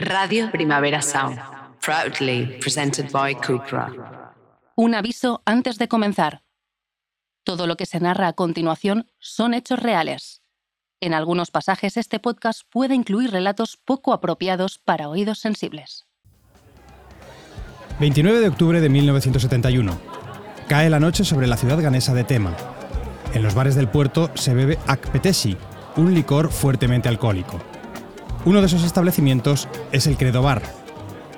Radio Primavera Sound, proudly presented by Cupra. Un aviso antes de comenzar. Todo lo que se narra a continuación son hechos reales. En algunos pasajes este podcast puede incluir relatos poco apropiados para oídos sensibles. 29 de octubre de 1971. Cae la noche sobre la ciudad ganesa de Tema. En los bares del puerto se bebe akpetesi, un licor fuertemente alcohólico. Uno de esos establecimientos es el Credo Bar,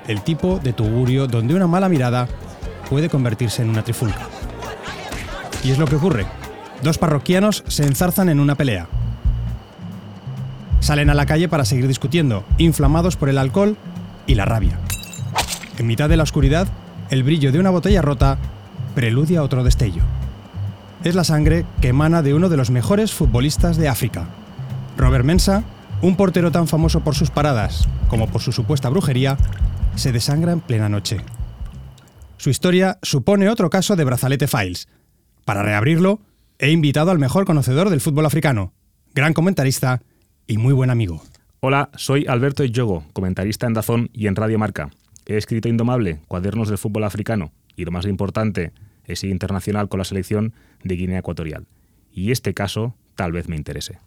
el tipo de tugurio donde una mala mirada puede convertirse en una trifulca. Y es lo que ocurre. Dos parroquianos se enzarzan en una pelea. Salen a la calle para seguir discutiendo, inflamados por el alcohol y la rabia. En mitad de la oscuridad, el brillo de una botella rota preludia otro destello. Es la sangre que emana de uno de los mejores futbolistas de África. Robert Mensa, un portero tan famoso por sus paradas como por su supuesta brujería, se desangra en plena noche. Su historia supone otro caso de brazalete Files. Para reabrirlo, he invitado al mejor conocedor del fútbol africano, gran comentarista y muy buen amigo. Hola, soy Alberto Yogo, comentarista en Dazón y en Radio Marca. He escrito Indomable, cuadernos del fútbol africano y lo más importante, he sido internacional con la selección de Guinea Ecuatorial. Y este caso tal vez me interese.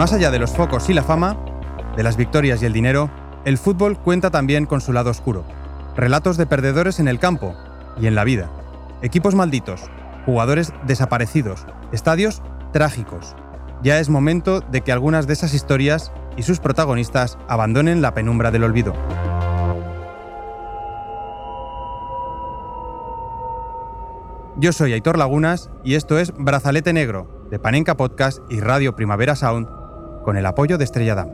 Más allá de los focos y la fama, de las victorias y el dinero, el fútbol cuenta también con su lado oscuro. Relatos de perdedores en el campo y en la vida. Equipos malditos, jugadores desaparecidos, estadios trágicos. Ya es momento de que algunas de esas historias y sus protagonistas abandonen la penumbra del olvido. Yo soy Aitor Lagunas y esto es Brazalete Negro, de Panenka Podcast y Radio Primavera Sound, con el apoyo de Estrella Damm.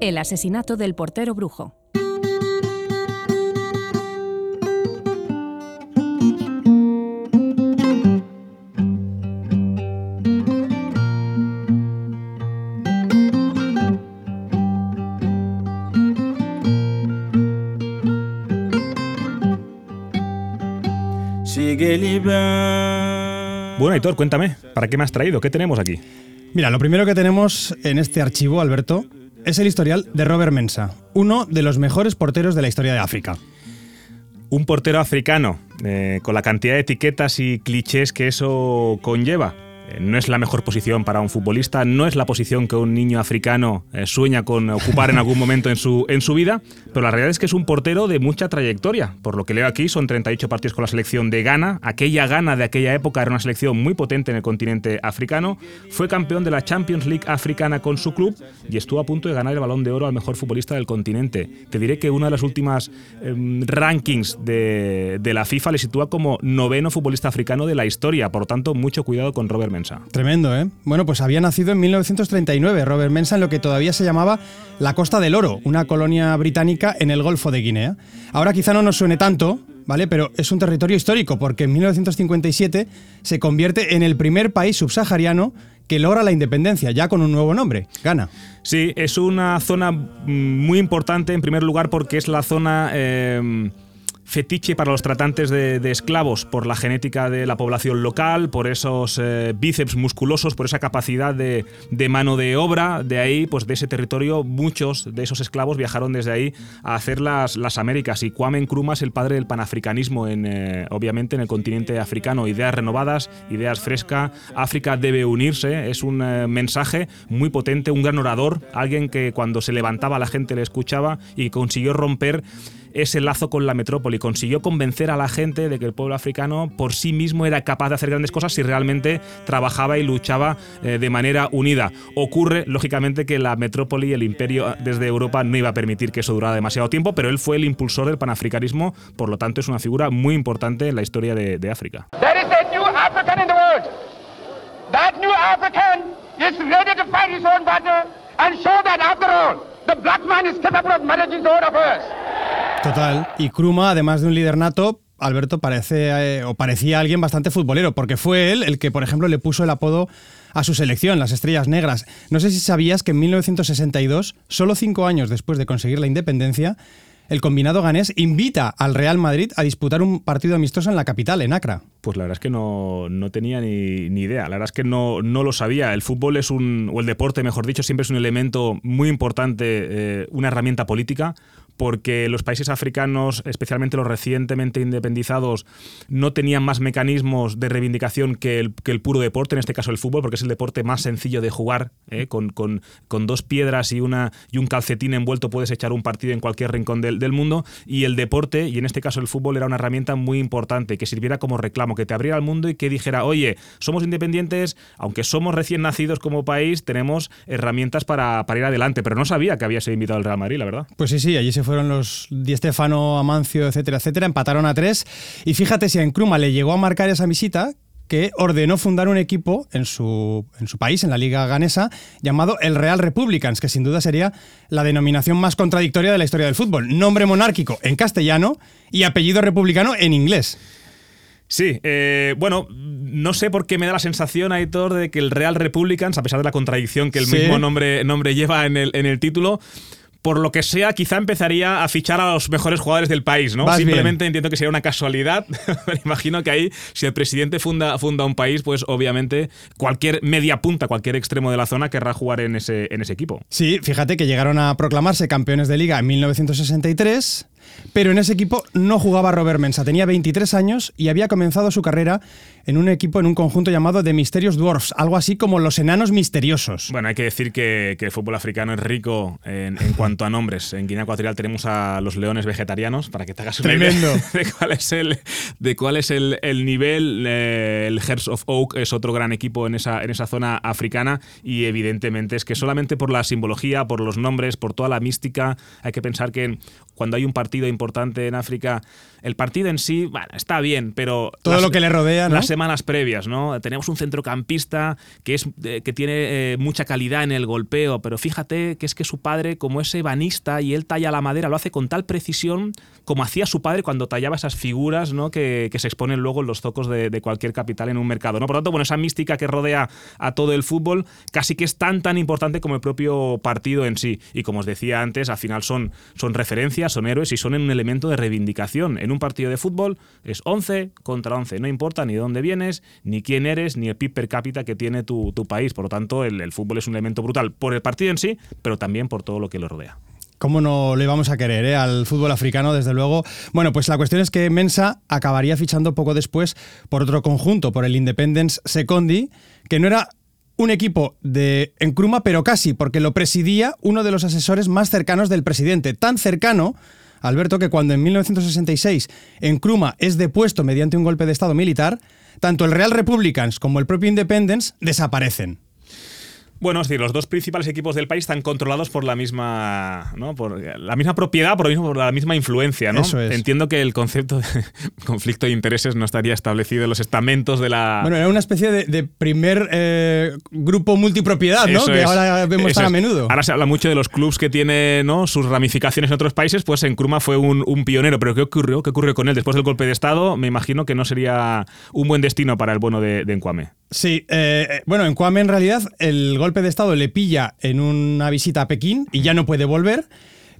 El asesinato del portero brujo. Bueno, Aitor, cuéntame, ¿para qué me has traído? ¿Qué tenemos aquí? Mira, lo primero que tenemos en este archivo, Alberto, es el historial de Robert Mensa, uno de los mejores porteros de la historia de África. Un portero africano, eh, con la cantidad de etiquetas y clichés que eso conlleva. No es la mejor posición para un futbolista, no es la posición que un niño africano eh, sueña con ocupar en algún momento en su, en su vida, pero la realidad es que es un portero de mucha trayectoria. Por lo que leo aquí, son 38 partidos con la selección de Ghana. Aquella Ghana de aquella época era una selección muy potente en el continente africano. Fue campeón de la Champions League africana con su club y estuvo a punto de ganar el balón de oro al mejor futbolista del continente. Te diré que una de las últimas em, rankings de, de la FIFA le sitúa como noveno futbolista africano de la historia. Por lo tanto, mucho cuidado con Robert Tremendo, ¿eh? Bueno, pues había nacido en 1939 Robert Mensa en lo que todavía se llamaba la Costa del Oro, una colonia británica en el Golfo de Guinea. Ahora quizá no nos suene tanto, ¿vale? Pero es un territorio histórico porque en 1957 se convierte en el primer país subsahariano que logra la independencia, ya con un nuevo nombre, Ghana. Sí, es una zona mm, muy importante en primer lugar porque es la zona... eh, fetiche para los tratantes de, esclavos por la genética de la población local, por esos eh, bíceps musculosos, por esa capacidad de, de, mano de obra. De ahí, pues de ese territorio, muchos de esos esclavos viajaron desde ahí a hacer las, las Américas. Y Kwame Nkrumah es el padre del panafricanismo, en, eh, obviamente en el continente africano. Ideas renovadas, ideas frescas. África debe unirse. Es un eh, mensaje muy potente, un gran orador, alguien que cuando se levantaba la gente le escuchaba y consiguió romper ese lazo con la metrópoli. Consiguió convencer a la gente de que el pueblo africano por sí mismo era capaz de hacer grandes cosas si realmente trabajaba y luchaba eh, de manera unida. Ocurre, lógicamente, que la metrópoli, el imperio desde Europa, no iba a permitir que eso durara demasiado tiempo, pero él fue el impulsor del panafricanismo, por lo tanto es una figura muy importante en la historia de, de África. The and show that after all, the black man is capable of managing his own affairs. Total. Y Kruma, además de un líder nato, Alberto parece eh, o parecía alguien bastante futbolero, porque fue él el que, por ejemplo, le puso el apodo a su selección, las Estrellas Negras. No sé si sabías que en 1962, solo cinco años después de conseguir la independencia, el combinado ganés invita al Real Madrid a disputar un partido amistoso en la capital, en Accra. Pues la verdad es que no, no tenía ni, ni, idea, la verdad es que no, no, lo sabía. El fútbol es un, o el deporte, mejor dicho, siempre es un elemento muy importante, eh, una herramienta política, porque los países africanos, especialmente los recientemente independizados, no tenían más mecanismos de reivindicación que el, puro deporte, en este caso el fútbol, porque es el deporte más sencillo de jugar, ¿eh? con, dos piedras y, un calcetín envuelto puedes echar un partido en cualquier rincón del, del, mundo, y el deporte, y en este caso el fútbol, era una herramienta muy importante, que sirviera como reclamo, que te abriera al mundo y que dijera, oye, somos independientes, aunque somos recién nacidos como país, tenemos herramientas para, para ir adelante, pero no sabía que había sido invitado al Real Madrid, la verdad. Pues sí, sí, allí se fue fueron los Di Stefano, Amancio, etcétera, etcétera, empataron a tres. Y fíjate si a Nkrumah le llegó a marcar esa visita, que ordenó fundar un equipo en su, en su país, en la liga ganesa, llamado el Real Republicans, que sin duda sería la denominación más contradictoria de la historia del fútbol. Nombre monárquico en castellano y apellido republicano en inglés. Sí, eh, bueno, no sé por qué me da la sensación, Aitor, de que el Real Republicans, a pesar de la contradicción que el sí. mismo nombre, nombre lleva en el, en el título, por lo que sea, quizá empezaría a fichar a los mejores jugadores del país, ¿no? Vas Simplemente bien. entiendo que sería una casualidad. Me imagino que ahí, si el presidente funda, funda un país, pues obviamente cualquier media punta, cualquier extremo de la zona querrá jugar en ese, en ese equipo. Sí, fíjate que llegaron a proclamarse campeones de liga en 1963. Pero en ese equipo no jugaba Robert Mensa, tenía 23 años y había comenzado su carrera en un equipo, en un conjunto llamado The Mysterious Dwarfs, algo así como los enanos misteriosos. Bueno, hay que decir que, que el fútbol africano es rico en, en, cuanto a nombres. En Guinea Ecuatorial tenemos a los leones vegetarianos, para que te hagas una Tremendo. idea de cuál es el, de cuál es el, el nivel. Eh, el Hearts of Oak es otro gran equipo en esa, en esa zona africana y evidentemente es que solamente por la simbología, por los nombres, por toda la mística, hay que pensar que cuando hay un partido importante en África, el partido en sí, bueno, está bien, pero... Todo las, lo que le rodea, ¿no? Las semanas previas, ¿no? Tenemos un centrocampista que, es, eh, que tiene eh, mucha calidad en el golpeo, pero fíjate que es que su padre, como es ebanista y él talla la madera, lo hace con tal precisión como hacía su padre cuando tallaba esas figuras, ¿no? Que, que se exponen luego en los zocos de, de, cualquier capital en un mercado, ¿no? Por lo tanto, bueno, esa mística que rodea a todo el fútbol casi que es tan, tan importante como el propio partido en sí. Y como os decía antes, al final son, son referencias, son héroes y son un elemento de reivindicación. En un partido de fútbol es 11 contra 11. No importa ni de dónde vienes, ni quién eres, ni el PIB per cápita que tiene tu, tu país. Por lo tanto, el, fútbol es un elemento brutal por el partido en sí, pero también por todo lo que lo rodea. ¿Cómo no le vamos a querer eh? al fútbol africano, desde luego? Bueno, pues la cuestión es que Mensa acabaría fichando poco después por otro conjunto, por el Independence Secondi, que no era un equipo de Nkrumah, pero casi, porque lo presidía uno de los asesores más cercanos del presidente. Tan cercano, Alberto, que cuando en 1966 Nkrumah es depuesto mediante un golpe de Estado militar, tanto el Real Republicans como el propio Independence desaparecen. Bueno, es decir, los dos principales equipos del país están controlados por la misma, ¿no? por la misma propiedad, por, mismo, por la misma influencia. ¿no? Eso es. Entiendo que el concepto de conflicto de intereses no estaría establecido en los estamentos de la. Bueno, era una especie de, de primer eh, grupo multipropiedad, ¿no? Eso que es. ahora vemos Eso tan a menudo. Ahora se habla mucho de los clubs que tienen ¿no? sus ramificaciones en otros países, pues en Kruma fue un, un, pionero. Pero ¿qué ocurrió? ¿Qué ocurrió con él? Después del golpe de Estado, me imagino que no sería un buen destino para el bueno de, de Nkwame. Sí, eh, bueno, en Kwame en realidad el golpe de Estado le pilla en una visita a Pekín y ya no puede volver.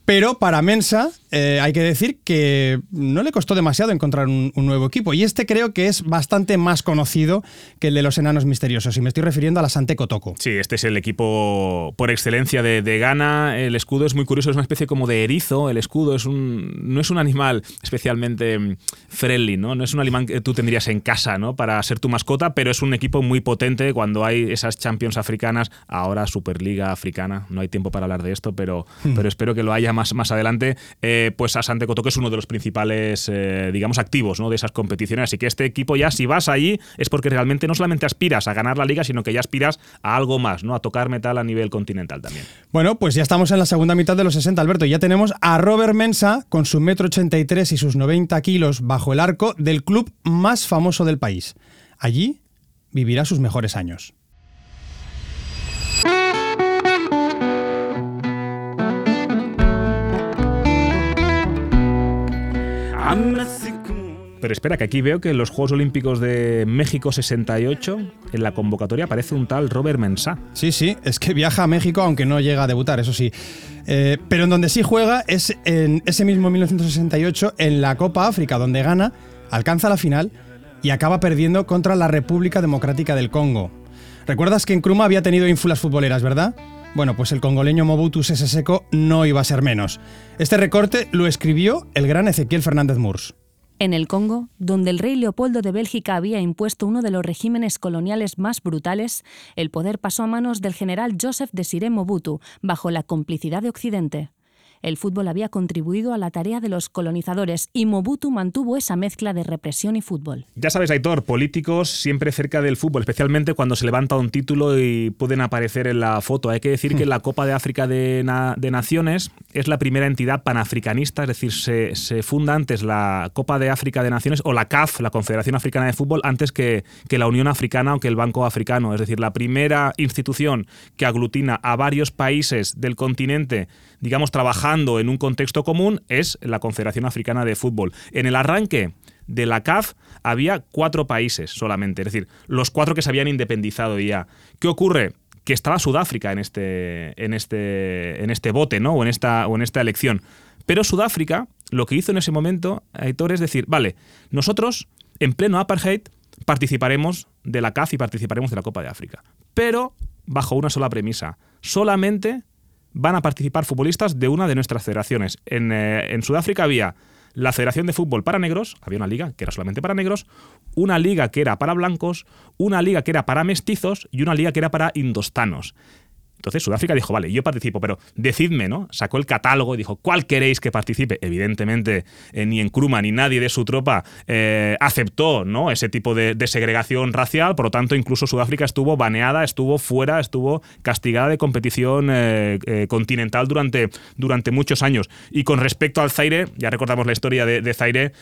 Pero para Mensa eh, hay que decir que no le costó demasiado encontrar un, un, nuevo equipo. Y este creo que es bastante más conocido que el de los enanos misteriosos. Y me estoy refiriendo a la Sante Kotoko. Sí, este es el equipo por excelencia de, de, Ghana. El escudo es muy curioso, es una especie como de erizo. El escudo es un, no es un animal especialmente mm, friendly, ¿no? No es un animal que tú tendrías en casa, ¿no? Para ser tu mascota, pero es un equipo muy potente cuando hay esas Champions africanas, ahora Superliga africana. No hay tiempo para hablar de esto, pero, hmm. pero espero que lo haya más, más adelante, eh, pues Asante Kotoko es uno de los principales, eh, digamos, activos de esas competiciones. Así que este equipo ya, si vas allí, es porque realmente no solamente aspiras a ganar la liga, sino que ya aspiras a algo más, ¿no? a tocar metal a nivel continental también. Bueno, pues ya estamos en la segunda mitad de los 60, Alberto. Ya tenemos a Robert Mensa con su metro 83 y sus 90 kilos bajo el arco del club más famoso del país. Allí vivirá sus mejores años. Pero espera, que aquí veo que en los Juegos Olímpicos de México 68, en la convocatoria aparece un tal Robert Mensah. Sí, sí, es que viaja a México aunque no llega a debutar, eso sí. Eh, pero en donde sí juega es en ese mismo 1968 en la Copa África, donde gana, alcanza la final y acaba perdiendo contra la República Democrática del Congo. ¿Recuerdas que en Kruma había tenido ínfulas futboleras, verdad? Bueno, pues el congoleño Mobutu Sese Seko no iba a ser menos. Este recorte lo escribió el gran Ezequiel Fernández Murs. En el Congo, donde el rey Leopoldo de Bélgica había impuesto uno de los regímenes coloniales más brutales, el poder pasó a manos del general Joseph Desiré Mobutu, bajo la complicidad de Occidente. El fútbol había contribuido a la tarea de los colonizadores y Mobutu mantuvo esa mezcla de represión y fútbol. Ya sabes, Aitor, políticos siempre cerca del fútbol, especialmente cuando se levanta un título y pueden aparecer en la foto. Hay que decir que la Copa de África de, Naciones es la primera entidad panafricanista, es decir, se, se, funda antes la Copa de África de Naciones o la CAF, la Confederación Africana de Fútbol, antes que, que la Unión Africana o que el Banco Africano. Es decir, la primera institución que aglutina a varios países del continente digamos, trabajando en un contexto común es la Confederación Africana de Fútbol. En el arranque de la CAF había cuatro países solamente, es decir, los cuatro que se habían independizado ya. ¿Qué ocurre? Que estaba Sudáfrica en este, en este, en este bote, ¿no? O en esta, o en esta elección. Pero Sudáfrica lo que hizo en ese momento, Aitor, es decir, vale, nosotros en pleno apartheid participaremos de la CAF y participaremos de la Copa de África. Pero bajo una sola premisa. Solamente van a participar futbolistas de una de nuestras federaciones. Eh, en, Sudáfrica había la Federación de Fútbol para Negros, había una liga que era solamente para negros, una liga que era para blancos, una liga que era para mestizos y una liga que era para indostanos. Entonces Sudáfrica dijo, vale, yo participo, pero decidme, ¿no? Sacó el catálogo y dijo, ¿cuál queréis que participe? Evidentemente, eh, ni en Kruma ni nadie de su tropa eh, aceptó, ¿no? Ese tipo de, segregación racial, por lo tanto, incluso Sudáfrica estuvo baneada, estuvo fuera, estuvo castigada de competición eh, continental durante, durante muchos años. Y con respecto al Zaire, ya recordamos la historia de, Zaire,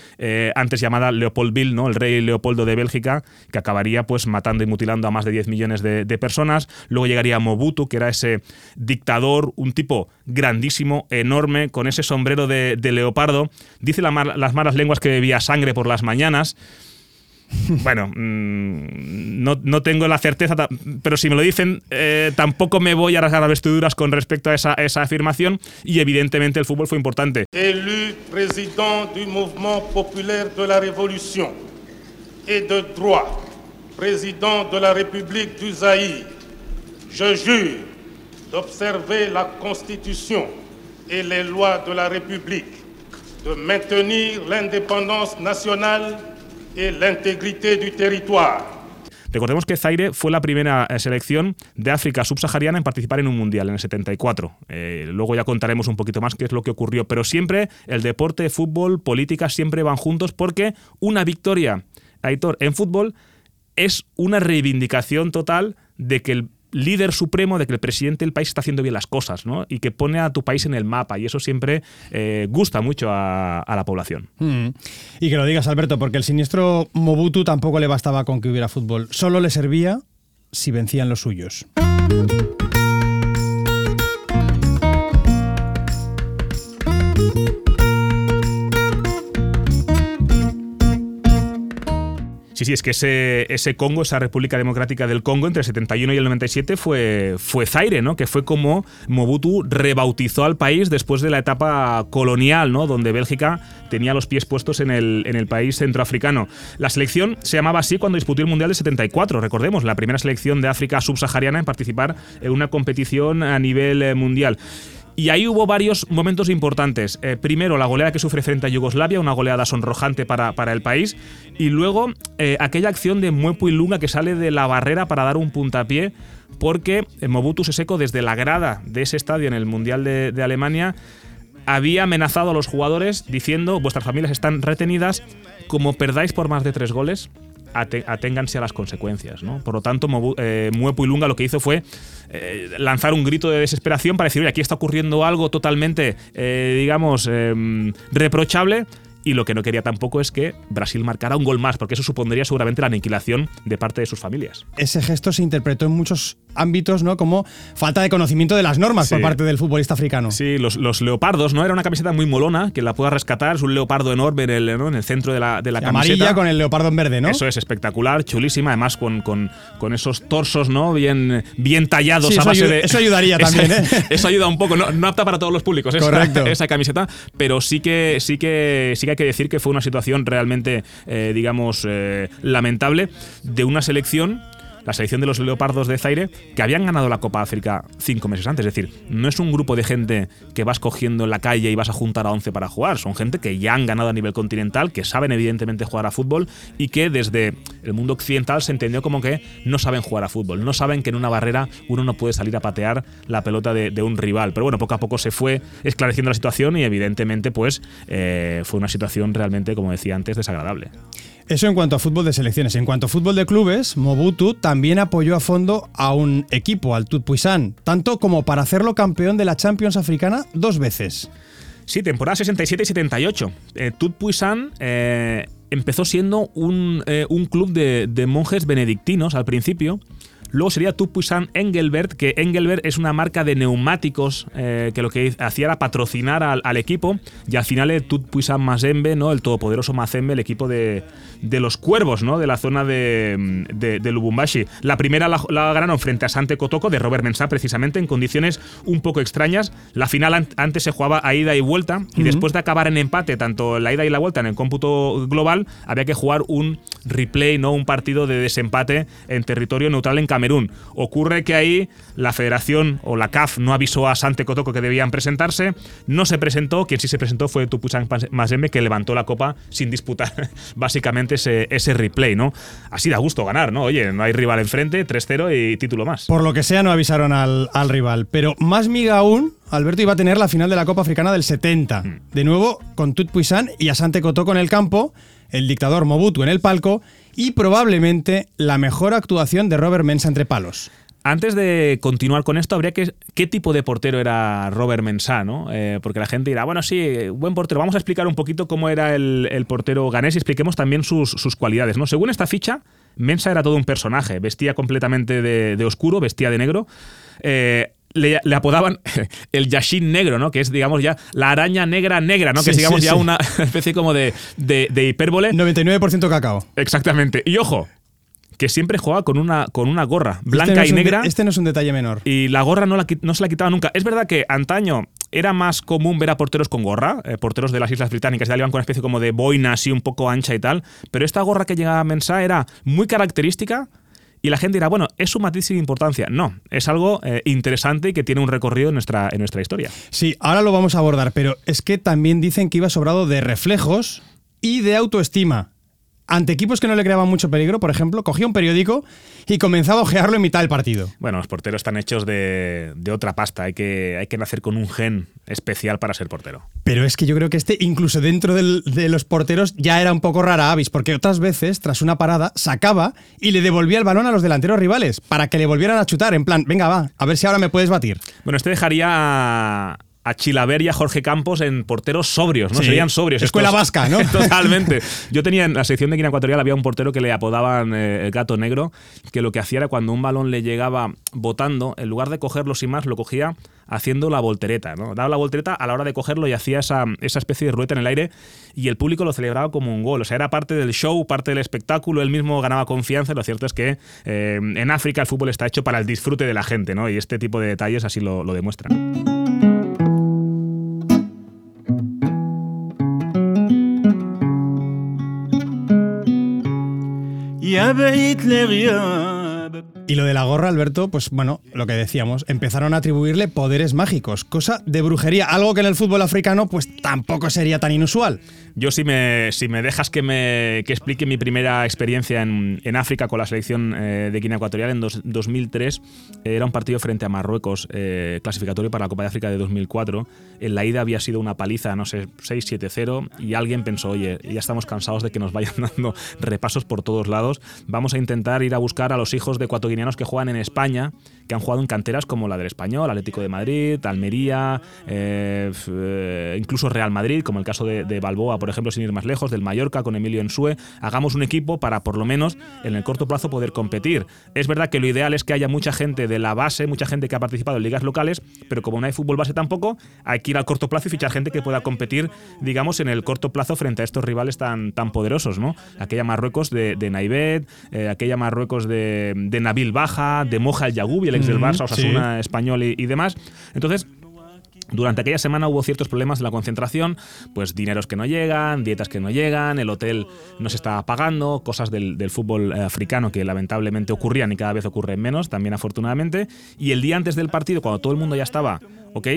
antes llamada Leopoldville, ¿no? El rey Leopoldo de Bélgica, que acabaría pues matando y mutilando a más de 10 millones de, de personas. Luego llegaría Mobutu, que era ese dictador, un tipo grandísimo, enorme, con ese sombrero de, leopardo. Dice las malas lenguas que bebía sangre por las mañanas. Bueno, mm, no, tengo la certeza, pero si me lo dicen, eh, tampoco me voy a rasgar las vestiduras con respecto a esa, esa, afirmación y evidentemente el fútbol fue importante. Élu président du mouvement populaire de la révolution et de droit, président de la République du Zaïre, je jure d'observer la Constitution et les lois de la République, de maintenir l'indépendance nationale et l'intégrité du territoire. Recordemos que Zaire fue la primera eh, selección de África subsahariana en participar en un mundial en el 74. Eh, luego ya contaremos un poquito más qué es lo que ocurrió, pero siempre el deporte, fútbol, política siempre van juntos porque una victoria, Aitor, en fútbol es una reivindicación total de que el líder supremo de que el presidente del país está haciendo bien las cosas, ¿no? Y que pone a tu país en el mapa. Y eso siempre eh, gusta mucho a, la población. Mm. Y que lo digas, Alberto, porque el siniestro Mobutu tampoco le bastaba con que hubiera fútbol. Solo le servía si vencían los suyos. Sí, sí, es que ese, Congo, esa República Democrática del Congo, entre el 71 y el 97 fue, fue Zaire, ¿no? Que fue como Mobutu rebautizó al país después de la etapa colonial, ¿no? Donde Bélgica tenía los pies puestos en el, en el país centroafricano. La selección se llamaba así cuando disputó el Mundial de 74, recordemos, la primera selección de África subsahariana en participar en una competición a nivel eh, mundial. Y ahí hubo varios momentos importantes. Eh, primero, la goleada que sufre frente a Yugoslavia, una goleada sonrojante para, para el país. Y luego, eh, aquella acción de Muepo y Lunga que sale de la barrera para dar un puntapié, porque Mobutu Seseko, desde la grada de ese estadio en el Mundial de Alemania, había amenazado a los jugadores diciendo: vuestras familias están retenidas, como perdáis por más de tres goles, aténganse a las consecuencias. ¿no? Por lo tanto, eh, Muepo y Lunga lo que hizo fue eh, lanzar un grito de desesperación para decir, oye, aquí está ocurriendo algo totalmente, eh, digamos, em, reprochable. Y lo que no quería tampoco es que Brasil marcara un gol más, porque eso supondría seguramente la aniquilación de parte de sus familias. Ese gesto se interpretó en muchos ámbitos, ¿no? Como falta de conocimiento de las normas por parte del futbolista africano. Sí, los, los leopardos, ¿no? Era una camiseta muy molona, que la pueda rescatar. Es un leopardo enorme en el, ¿no? en el centro de la, de la Amarilla camiseta. con el leopardo en verde, ¿no? Eso es espectacular, chulísima, además con, con, con esos torsos, ¿no? Bien, bien tallados Sí, a eso base ayu- de. eso ayudaría también, ¿eh? Eso ayuda un poco, no, no apta para todos los públicos esa, Correcto. esa camiseta, pero sí que, sí que sí que hay que decir que fue una situación realmente, eh, digamos, eh, lamentable de una selección. La selección de los leopardos de Zaire, que habían ganado la Copa África cinco meses antes. Es decir, no es un grupo de gente que vas cogiendo en la calle y vas a juntar a 11 para jugar. Son gente que ya han ganado a nivel continental, que saben evidentemente jugar a fútbol y que desde el mundo occidental se entendió como que no saben jugar a fútbol. No saben que en una barrera uno no puede salir a patear la pelota de, un rival. Pero bueno, poco a poco se fue esclareciendo la situación y evidentemente pues eh, fue una situación realmente, como decía antes, desagradable. Eso en cuanto a fútbol de selecciones. En cuanto a fútbol de clubes, Mobutu también apoyó a fondo a un equipo, al Tutpuisan, tanto como para hacerlo campeón de la Champions africana dos veces. Sí, temporada 67 y 78. Eh, eh, empezó siendo un, eh, club de monjes benedictinos al principio. Luego sería Tut Puisan Engelbert, que Engelbert es una marca de neumáticos eh, que lo que hacía era patrocinar al, al equipo. Y al final el Tut Puisan Mazembe, ¿no? el todopoderoso Mazembe, el equipo de, de los cuervos ¿no? de la zona de, de, de Lubumbashi. La primera la, la ganaron frente a Sante Kotoko de Robert Mensah, precisamente en condiciones un poco extrañas. La final an- antes se jugaba a ida y vuelta y después de acabar en empate, tanto la ida y la vuelta en el cómputo global, había que jugar un replay, ¿no? un partido de desempate en territorio neutral en Camerún. Ocurre que ahí la federación o la CAF no avisó a Sante Kotoko que debían presentarse, no se presentó, quien sí se presentó fue Tupusan Mazembe que levantó la copa sin disputar básicamente ese, ese replay, ¿no? Así da gusto ganar, ¿no? Oye, no hay rival enfrente, 3-0 y título más. Por lo que sea, no avisaron al, al rival. Pero más miga aún, Alberto iba a tener la final de la Copa Africana del 70. De nuevo, con Tut Puisan y Asante Kotoko en el campo, el dictador Mobutu en el palco y probablemente la mejor actuación de Robert Mensah entre palos. Antes de continuar con esto, habría que. ¿Qué tipo de portero era Robert Mensah, no? Eh, porque la gente dirá, bueno, sí, buen portero. Vamos a explicar un poquito cómo era el, portero ganés y expliquemos también sus, cualidades, ¿no? Según esta ficha, Mensah era todo un personaje. Vestía completamente de, de oscuro, vestía de negro. Eh, le, le apodaban el Yashin negro, ¿no? Que es, digamos, ya la araña negra negra, ¿no? que es, digamos, sí, ya sí. una especie como de, de, de hipérbole. 99% cacao. Exactamente. Y ojo, que siempre juega con una, con una gorra Este blanca no y de- negra. este no es un detalle menor. Y la gorra no, la, no se la quitaba nunca. Es verdad que antaño era más común ver a porteros con gorra, eh, porteros de las Islas Británicas, ya le iban con una especie como de boina así un poco ancha y tal, pero esta gorra que llegaba a Mensah era muy característica y la gente dirá, bueno, es un matiz importancia. No, es algo eh, interesante y que tiene un recorrido en nuestra, en nuestra historia. Sí, ahora lo vamos a abordar, pero es que también dicen que iba sobrado de reflejos y de autoestima. Ante equipos que no le creaban mucho peligro, por ejemplo, cogía un periódico y comenzaba a ojearlo en mitad del partido. Bueno, los porteros están hechos de, de otra pasta, hay que, hay que nacer con un gen especial para ser portero. Pero es que yo creo que este, incluso dentro del- de los porteros, ya era un poco rara avis, porque otras veces, tras una parada, sacaba y le devolvía el balón a los delanteros rivales para que le volvieran a chutar, en plan, venga, va, a ver si ahora me puedes batir. Bueno, este dejaría a, Chilaver y a Jorge Campos en porteros sobrios, ¿no? Sí. Serían sobrios. Escuela estos. vasca, ¿no? Totalmente. Yo tenía en la sección de Guinea Ecuatorial había un portero que le apodaban eh, el gato negro, que lo que hacía era cuando un balón le llegaba botando, en lugar de cogerlo sin más, lo cogía haciendo la voltereta, ¿no? Daba la voltereta a la hora de cogerlo y hacía esa, esa especie de rueta en el aire y el público lo celebraba como un gol. O sea, era parte del show, parte del espectáculo, él mismo ganaba confianza. Lo cierto es que eh, en África el fútbol está hecho para el disfrute de la gente, ¿no? Y este tipo de detalles así lo, lo demuestran. Y lo de la gorra, Alberto, pues bueno, lo que decíamos, empezaron a atribuirle poderes mágicos, cosa de brujería, algo que en el fútbol africano pues tampoco sería tan inusual. Yo si me, si me dejas que me que explique mi primera experiencia en, en África con la selección eh, de Guinea Ecuatorial en dos- 2003, eh, era un partido frente a Marruecos, eh, clasificatorio para la Copa de África de 2004. En la ida había sido una paliza, no sé, 6-7-0 y alguien pensó, oye, ya estamos cansados de que nos vayan dando repasos por todos lados, vamos a intentar ir a buscar a los hijos de ecuatoguineanos guineanos que juegan en España, que han jugado en canteras como la del Español, Atlético de Madrid, Almería, eh, incluso Real Madrid, como el caso de, de Balboa, por ejemplo, sin ir más lejos, del Mallorca con Emilio Ensue. Hagamos un equipo para por lo menos en el corto plazo poder competir. Es verdad que lo ideal es que haya mucha gente de la base, mucha gente que ha participado en ligas locales, pero como no hay fútbol base tampoco, hay que ir al corto plazo y fichar gente que pueda competir, digamos, en el corto plazo frente a estos rivales tan, tan poderosos, ¿no? Aquella Marruecos de, de Naivet, eh, aquella Marruecos de, de Nabil Baja, de Moja el Yagubi, el ex del Barça, sí. Osasuna, Español y, y demás. Entonces, durante aquella semana hubo ciertos problemas en la concentración, pues dineros que no llegan, dietas que no llegan, el hotel no se estaba pagando, cosas del, del fútbol eh, africano que lamentablemente ocurrían y cada vez ocurren menos, también afortunadamente. Y el día antes del partido, cuando todo el mundo ya estaba, ok,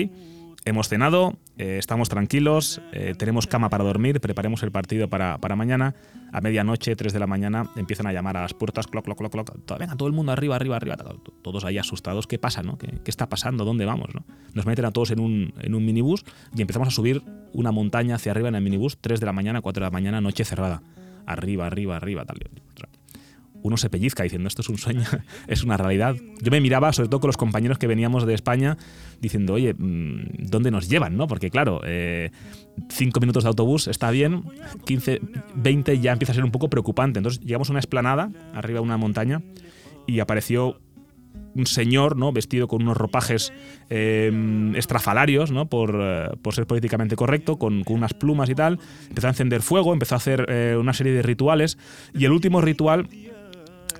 hemos cenado, eh, estamos tranquilos, eh, tenemos cama para dormir, preparemos el partido para, para mañana. A medianoche, 3 de la mañana, empiezan a llamar a las puertas, cloc, cloc, cloc, cloc. Venga, todo el mundo arriba, arriba, arriba. Todos ahí asustados. ¿Qué pasa, no? ¿Qué, qué está pasando? ¿Dónde vamos, no? Nos meten a todos en un, en un minibús y empezamos a subir una montaña hacia arriba en el minibús, 3 de la mañana, 4 de la mañana, noche cerrada. Arriba, arriba, arriba, tal. Uno se pellizca diciendo, esto es un sueño, es una realidad. Yo me miraba, sobre todo con los compañeros que veníamos de España, diciendo, oye, mm, ¿dónde nos llevan? ¿no? Porque claro, eh, cinco minutos de autobús está bien, 15, 20 ya empieza a ser un poco preocupante. Entonces llegamos a una esplanada, arriba de una montaña, y apareció un señor, ¿no? Vestido con unos ropajes eh, estrafalarios, ¿no? Por, eh, por ser políticamente correcto, con, unas plumas y tal. Empezó a encender fuego, empezó a hacer eh, una serie de rituales. Y el último ritual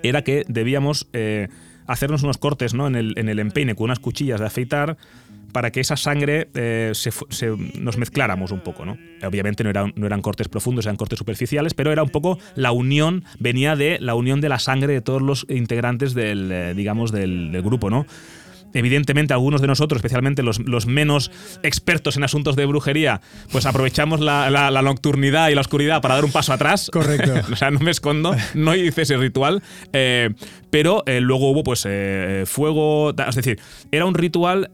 era que debíamos eh, hacernos unos cortes ¿no? en, el, en el empeine con unas cuchillas de afeitar para que esa sangre eh, se nos mezcláramos un poco. ¿no? Obviamente no eran, no eran cortes profundos, eran cortes superficiales, pero era un poco la unión, venía de la unión de la sangre de todos los integrantes del, eh, digamos, del grupo. ¿no? Evidentemente, algunos de nosotros, especialmente los, los menos expertos en asuntos de brujería, pues aprovechamos la, la- la nocturnidad y la oscuridad para dar un paso atrás. Correcto. o sea, no me escondo, no hice ese ritual. eh, pero eh, luego hubo, pues, eh, fuego. Es decir, era un ritual.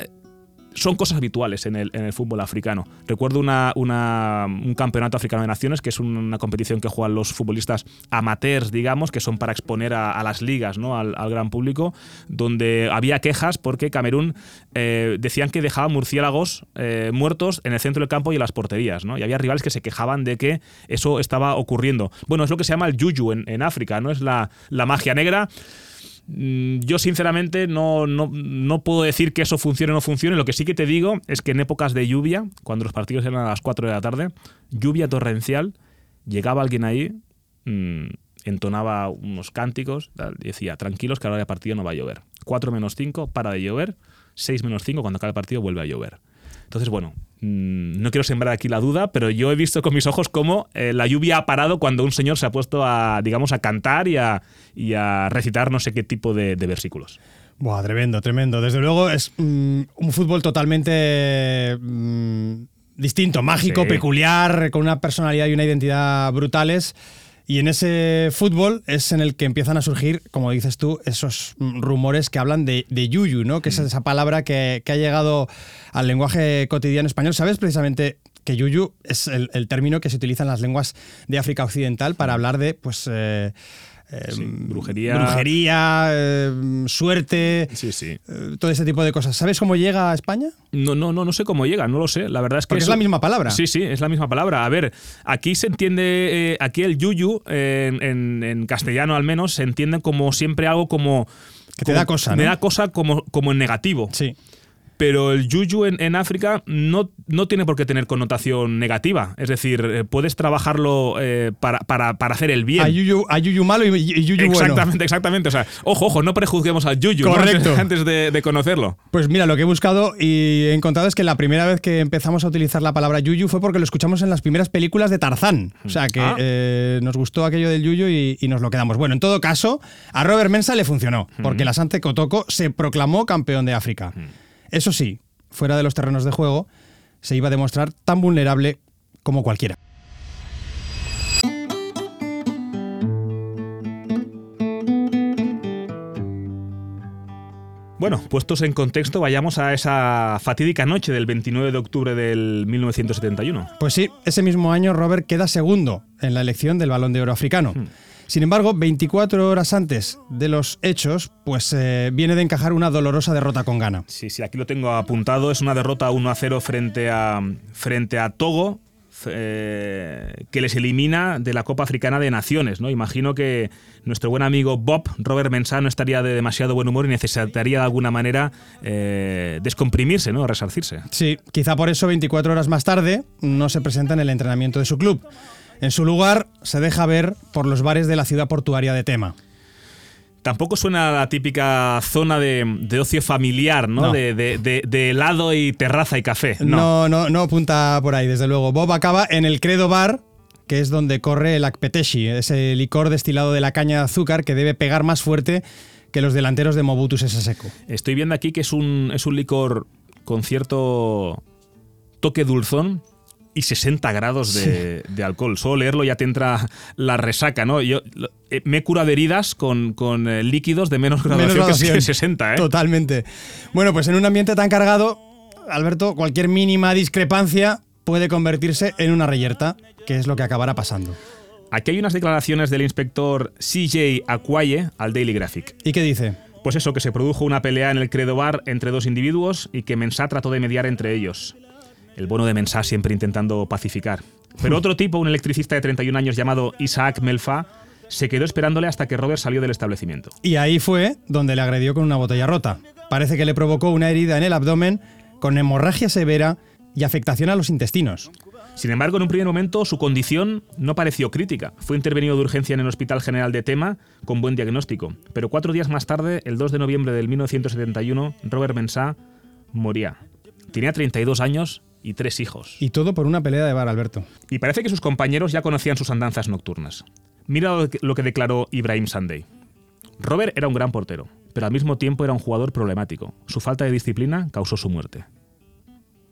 Son cosas habituales en el, en el fútbol africano. Recuerdo una, una- un campeonato africano de naciones, que es un- una competición que juegan los futbolistas amateurs, digamos, que son para exponer a, las ligas, ¿no? al, al gran público, donde había quejas porque Camerún eh, decían que dejaba murciélagos eh, muertos en el centro del campo y en las porterías. ¿no? Y había rivales que se quejaban de que eso estaba ocurriendo. Bueno, es lo que se llama el yuyu en, en África, ¿no? es la, la magia negra. Mm, Yo sinceramente no, no, no puedo decir que eso funcione o no funcione. Lo que sí que te digo es que en épocas de lluvia, cuando los partidos eran a las 4 de la tarde, lluvia torrencial, llegaba alguien ahí, mm, entonaba unos cánticos decía, tranquilos que ahora el partido no va a llover. 4 menos 5, para de llover. 6 menos 5, cuando acabe el partido vuelve a llover. Entonces, bueno, mm, no quiero sembrar aquí la duda, pero yo he visto con mis ojos cómo eh, la lluvia ha parado cuando un señor se ha puesto a, digamos, a cantar y a, y a recitar no sé qué tipo de, de versículos. Buah, tremendo, tremendo. Desde luego es mm, un fútbol totalmente mm, distinto, mágico, Sí. peculiar, con una personalidad y una identidad brutales. Y en ese fútbol es en el que empiezan a surgir, como dices tú, esos mm, rumores que hablan de, de yuyu, ¿no? Que es esa palabra que, que ha llegado al lenguaje cotidiano español. ¿Sabes precisamente que yuyu es el, el término que se utiliza en las lenguas de África Occidental para hablar de, pues... eh, eh, Sí, brujería. brujería, eh, suerte, Sí, sí. eh, todo ese tipo de cosas. ¿Sabes cómo llega a España? No, no, no, no sé cómo llega, no lo sé. La verdad es que. Porque es la misma palabra. Sí, sí, es la misma palabra. A ver, aquí se entiende. eh, aquí el yuyu, en, en- en castellano al menos, se entiende como siempre algo como. Que te como- da cosa, Me ¿no? da cosa como, como en negativo. Sí. Pero el yuyu en, en África no, no tiene por qué tener connotación negativa. Es decir, eh, puedes trabajarlo eh, para, para- para hacer el bien. Hay yuyu, malo y, y yuyu bueno. Exactamente, exactamente. O sea, ojo, ojo, no prejuzguemos al yuyu antes, antes de, de conocerlo. Pues mira, lo que he buscado y he encontrado es que la primera vez que empezamos a utilizar la palabra yuyu fue porque lo escuchamos en las primeras películas de Tarzán. O sea que Ah. eh, nos gustó aquello del yuyu y, y nos lo quedamos. Bueno, en todo caso, a Robert Mensa le funcionó, porque la Sante Kotoko se proclamó campeón de África. Eso sí, fuera de los terrenos de juego, se iba a demostrar tan vulnerable como cualquiera. Bueno, puestos en contexto, vayamos a esa fatídica noche del 29 de octubre del 1971. Pues sí, ese mismo año Robert queda segundo en la elección del Balón de Oro africano. Sin embargo, 24 horas antes de los hechos, pues eh, viene de encajar una dolorosa derrota con Ghana. Sí, sí, aquí lo tengo apuntado. Es una derrota 1 a 0 frente a, frente a Togo, eh, que les elimina de la Copa Africana de Naciones. ¿no? Imagino que nuestro buen amigo Bob, Robert Mensah, no estaría de demasiado buen humor y necesitaría de alguna manera eh, descomprimirse, ¿no? resarcirse. Sí, quizá por eso 24 horas más tarde no se presenta en el entrenamiento de su club. En su lugar, se deja ver por los bares de la ciudad portuaria de Tema. Tampoco suena a la típica zona de, ocio familiar, ¿no? No. De, de- de- de helado y terraza y café. No, no, no apunta por ahí, desde luego. Bob acaba en el Credo Bar, que es donde corre el Akpeteshi, ese licor destilado de la caña de azúcar que debe pegar más fuerte que los delanteros de Mobutu Sese Seko. Estoy viendo aquí que es un, es un licor con cierto toque dulzón y 60 grados de, de alcohol. Solo leerlo ya te entra la resaca, ¿no? Yo eh, me he curado de heridas con, con, eh, líquidos de menos graduación, Menos que- graduación. que 60, ¿eh? Totalmente. Bueno, pues en un ambiente tan cargado, Alberto, cualquier mínima discrepancia puede convertirse en una reyerta, que es lo que acabará pasando. Aquí hay unas declaraciones del inspector CJ Aquaye al Daily Graphic. ¿Y qué dice? Pues eso, que se produjo una pelea en el Credo Bar entre dos individuos y que Mensah trató de mediar entre ellos. El bono de Mensah siempre intentando pacificar. Pero otro tipo, un electricista de 31 años llamado Isaac Melfa, se quedó esperándole hasta que Robert salió del establecimiento. Y ahí fue donde le agredió con una botella rota. Parece que le provocó una herida en el abdomen con hemorragia severa y afectación a los intestinos. Sin embargo, en un primer momento su condición no pareció crítica. Fue intervenido de urgencia en el Hospital General de Tema con buen diagnóstico. Pero cuatro días más tarde, el 2 de noviembre del 1971, Robert Mensah moría. Tenía 32 años y tres hijos. Y todo por una pelea de bar, Alberto. Y parece que sus compañeros ya conocían sus andanzas nocturnas. Mira lo que- lo que declaró Ibrahim Sunday. Robert era un gran portero, pero al mismo tiempo era un jugador problemático. Su falta de disciplina causó su muerte.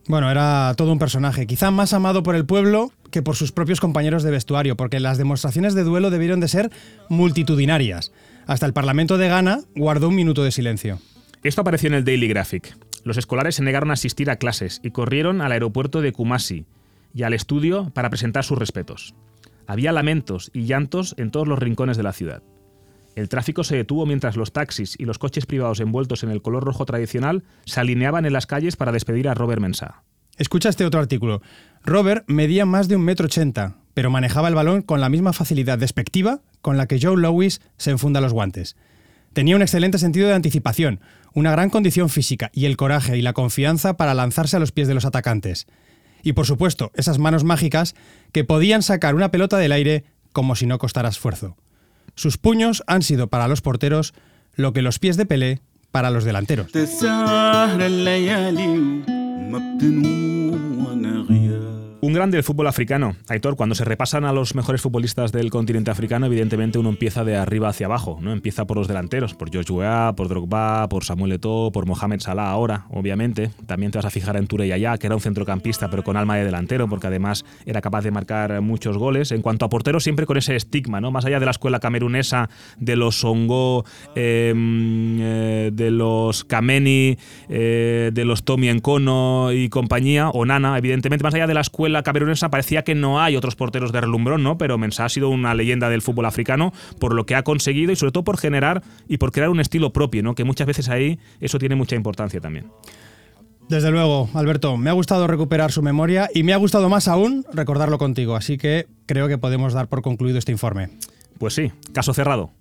Bueno, era todo un personaje, quizá más amado por el pueblo que por sus propios compañeros de vestuario, porque las demostraciones de duelo debieron de ser multitudinarias. Hasta el Parlamento de Ghana guardó un minuto de silencio. Esto apareció en el Daily Graphic. Los escolares se negaron a asistir a clases y corrieron al aeropuerto de Kumasi y al estudio para presentar sus respetos. Había lamentos y llantos en todos los rincones de la ciudad. El tráfico se detuvo mientras los taxis y los coches privados envueltos en el color rojo tradicional se alineaban en las calles para despedir a Robert Mensah. Escucha este otro artículo. Robert medía más de un metro ochenta, pero manejaba el balón con la misma facilidad despectiva con la que Joe Louis se enfunda los guantes. Tenía un excelente sentido de anticipación, una gran condición física y el coraje y la confianza para lanzarse a los pies de los atacantes. Y por supuesto, esas manos mágicas que podían sacar una pelota del aire como si no costara esfuerzo. Sus puños han sido para los porteros lo que los pies de Pelé para los delanteros. Un grande del fútbol africano. Aitor, cuando se repasan a los mejores futbolistas del continente africano, evidentemente uno empieza de arriba hacia abajo, ¿no? Empieza por los delanteros, por George Weah, por Drogba, por Samuel Eto'o, por Mohamed Salah ahora, obviamente. También te vas a fijar en Ture Yaya, que era un centrocampista, pero con alma de delantero, porque además era capaz de marcar muchos goles. En cuanto a porteros, siempre con ese estigma, ¿no? Más allá de la escuela camerunesa, de los Songo, em, eh, de los Kameni, eh, de los Tommy Encono y compañía, o Nana, evidentemente, más allá de la escuela camerunesa, parecía que no hay otros porteros de relumbrón, ¿no? Pero Mensah ha sido una leyenda del fútbol africano por lo que ha conseguido y sobre todo por generar y por crear un estilo propio, ¿no? Que muchas veces ahí eso tiene mucha importancia también. Desde luego, Alberto, me ha gustado recuperar su memoria y me ha gustado más aún recordarlo contigo, así que creo que podemos dar por concluido este informe. Pues sí, caso cerrado.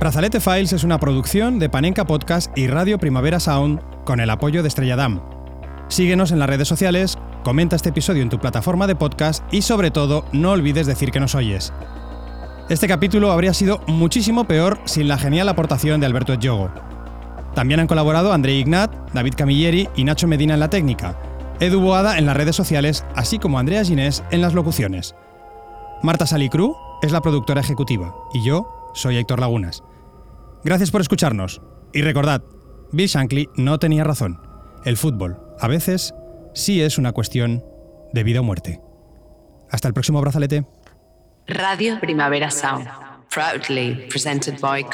Brazalete Files es una producción de Panenka Podcast y Radio Primavera Sound con el apoyo de Estrella Damm. Síguenos en las redes sociales, comenta este episodio en tu plataforma de podcast y sobre todo no olvides decir que nos oyes. Este capítulo habría sido muchísimo peor sin la genial aportación de Alberto Yogo. También han colaborado André Ignat, David Camilleri y Nacho Medina en la técnica, Edu Boada en las redes sociales, así como Andrea Ginés en las locuciones. Marta Salicru es la productora ejecutiva y yo soy Héctor Lagunas. Gracias por escucharnos y recordad, Bill Shankly no tenía razón. El fútbol, a veces, sí es una cuestión de vida o muerte. Hasta el próximo brazalete. Radio Primavera Sound, proudly presented by.